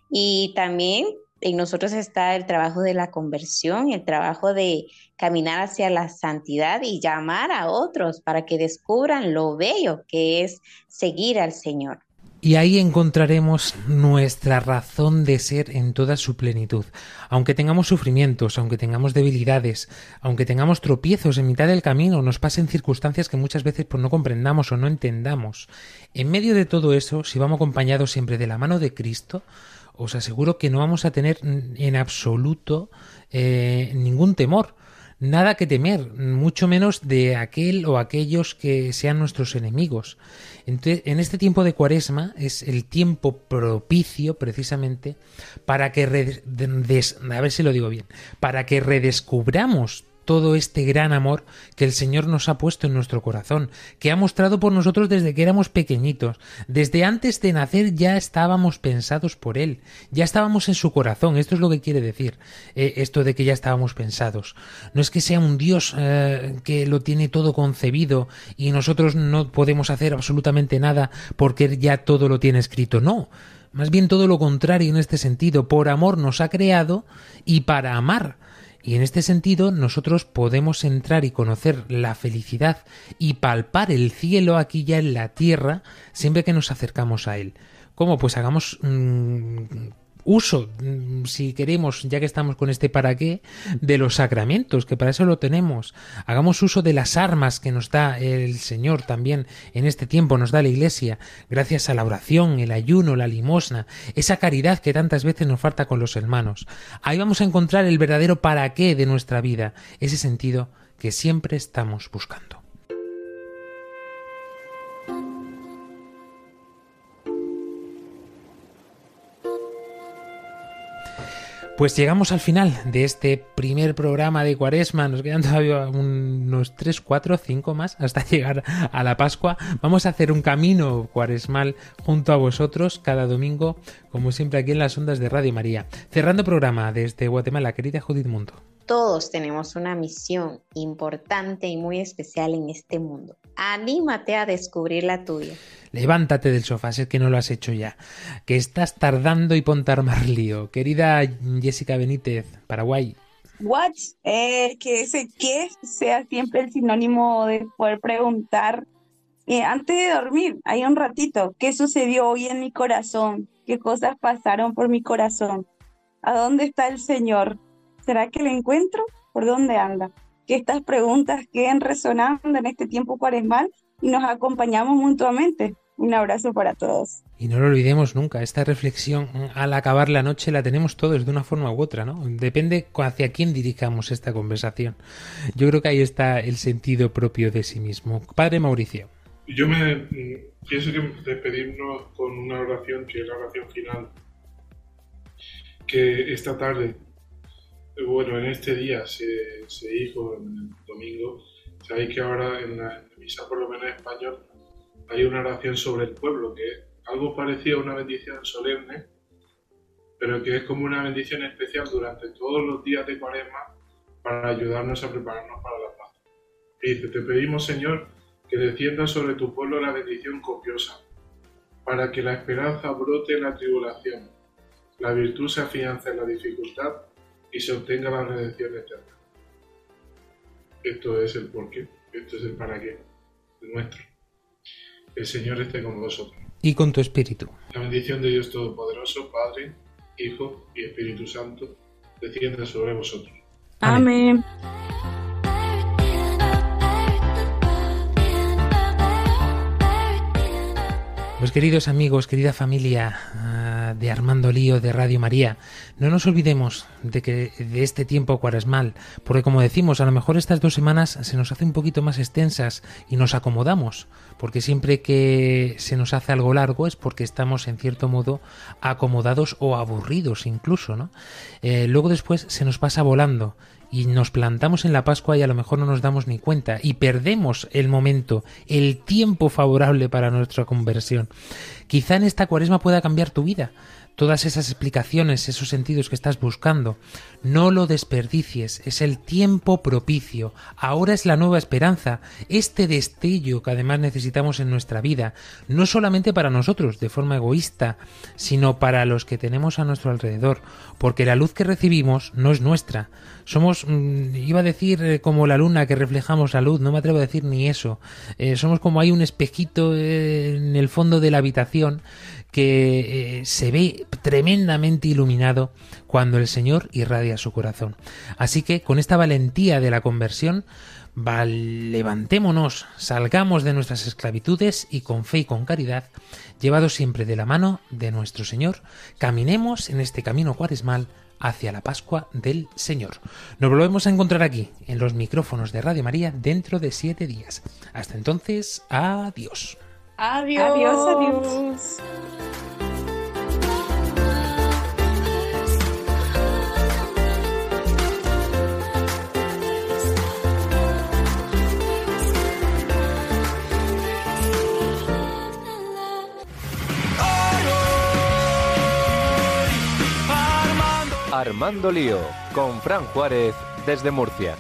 Y también en nosotros está el trabajo de la conversión, el trabajo de caminar hacia la santidad y llamar a otros para que descubran lo bello que es seguir al Señor. Y ahí encontraremos nuestra razón de ser en toda su plenitud. Aunque tengamos sufrimientos, aunque tengamos debilidades, aunque tengamos tropiezos en mitad del camino, nos pasen circunstancias que muchas veces pues, no comprendamos o no entendamos. En medio de todo eso, si vamos acompañados siempre de la mano de Cristo, os aseguro que no vamos a tener en absoluto eh, ningún temor nada que temer, mucho menos de aquel o aquellos que sean nuestros enemigos. Entonces, en este tiempo de cuaresma es el tiempo propicio precisamente para que, a ver si lo digo bien, para que redescubramos todo este gran amor que el Señor nos ha puesto en nuestro corazón, que ha mostrado por nosotros desde que éramos pequeñitos. Desde antes de nacer ya estábamos pensados por Él, ya estábamos en su corazón. Esto es lo que quiere decir, eh, esto de que ya estábamos pensados. No es que sea un Dios eh, que lo tiene todo concebido y nosotros no podemos hacer absolutamente nada porque ya todo lo tiene escrito. No. Más bien todo lo contrario en este sentido. Por amor nos ha creado y para amar y en este sentido nosotros podemos entrar y conocer la felicidad y palpar el cielo aquí ya en la tierra siempre que nos acercamos a él. ¿Cómo? Pues hagamos mm, uso, mm, si queremos, ya que estamos con este para qué, de los sacramentos, que para eso lo tenemos. Hagamos uso de las armas que nos da el Señor también en este tiempo, nos da la Iglesia, gracias a la oración, el ayuno, la limosna, esa caridad que tantas veces nos falta con los hermanos. Ahí vamos a encontrar el verdadero para qué de nuestra vida, ese sentido que siempre estamos buscando. Pues llegamos al final de este primer programa de Cuaresma. Nos quedan todavía unos 3, 4, 5 más hasta llegar a la Pascua. Vamos a hacer un camino cuaresmal junto a vosotros cada domingo, como siempre aquí en las ondas de Radio María. Cerrando programa desde Guatemala, querida Judith Mundo. Todos tenemos una misión importante y muy especial en este mundo. Anímate a descubrir la tuya. Levántate del sofá, sé que no lo has hecho ya. Que estás tardando y ponte a armar lío. Querida Jessica Benítez, Paraguay. What? Eh, que ese qué sea siempre el sinónimo de poder preguntar eh, antes de dormir, hay un ratito, ¿qué sucedió hoy en mi corazón? ¿Qué cosas pasaron por mi corazón? ¿A dónde está el Señor? ¿Será que le encuentro? ¿Por dónde anda? Que estas preguntas queden resonando en este tiempo cuaresmal y nos acompañamos mutuamente. Un abrazo para todos. Y no lo olvidemos nunca, esta reflexión al acabar la noche la tenemos todos de una forma u otra, ¿no? Depende hacia quién dirigamos esta conversación. Yo creo que ahí está el sentido propio de sí mismo. Padre Mauricio. Yo me mm, pienso que despedirnos con una oración que es la oración final, que esta tarde, bueno, en este día se, se dijo, el domingo, sabéis que ahora en la misa, por lo menos en español, hay una oración sobre el pueblo, que es algo parecido a una bendición solemne, pero que es como una bendición especial durante todos los días de cuaresma para ayudarnos a prepararnos para la paz. Y dice, te pedimos Señor que descienda sobre tu pueblo la bendición copiosa, para que la esperanza brote en la tribulación, la virtud se afianza en la dificultad y se obtenga la redención eterna. Esto es el porqué, esto es el para qué, el nuestro. El Señor esté con vosotros. Y con tu espíritu. La bendición de Dios Todopoderoso, Padre, Hijo y Espíritu Santo, descienda sobre vosotros. Amén. Pues queridos amigos, querida familia de Armando Lío de Radio María, no nos olvidemos de que de este tiempo cuaresmal, porque como decimos, a lo mejor estas dos semanas se nos hace un poquito más extensas y nos acomodamos, porque siempre que se nos hace algo largo es porque estamos en cierto modo acomodados o aburridos incluso, ¿no? Eh, luego después se nos pasa volando y nos plantamos en la Pascua y a lo mejor no nos damos ni cuenta y perdemos el momento, el tiempo favorable para nuestra conversión. Quizá en esta cuaresma pueda cambiar tu vida todas esas explicaciones, esos sentidos que estás buscando. No lo desperdicies, es el tiempo propicio. Ahora es la nueva esperanza, este destello que además necesitamos en nuestra vida, no solamente para nosotros, de forma egoísta, sino para los que tenemos a nuestro alrededor, porque la luz que recibimos no es nuestra. Somos, mm, iba a decir, eh, como la luna que reflejamos la luz, no me atrevo a decir ni eso. Eh, somos como hay un espejito eh, en el fondo de la habitación que eh, se ve tremendamente iluminado cuando el Señor irradia su corazón. Así que con esta valentía de la conversión, levantémonos, salgamos de nuestras esclavitudes y con fe y con caridad, llevados siempre de la mano de nuestro Señor, caminemos en este camino cuaresmal hacia la Pascua del Señor. Nos volvemos a encontrar aquí, en los micrófonos de Radio María, dentro de siete días. Hasta entonces, adiós. Adiós. Adiós, adiós. Armando Lío, con Fran Juárez desde Murcia.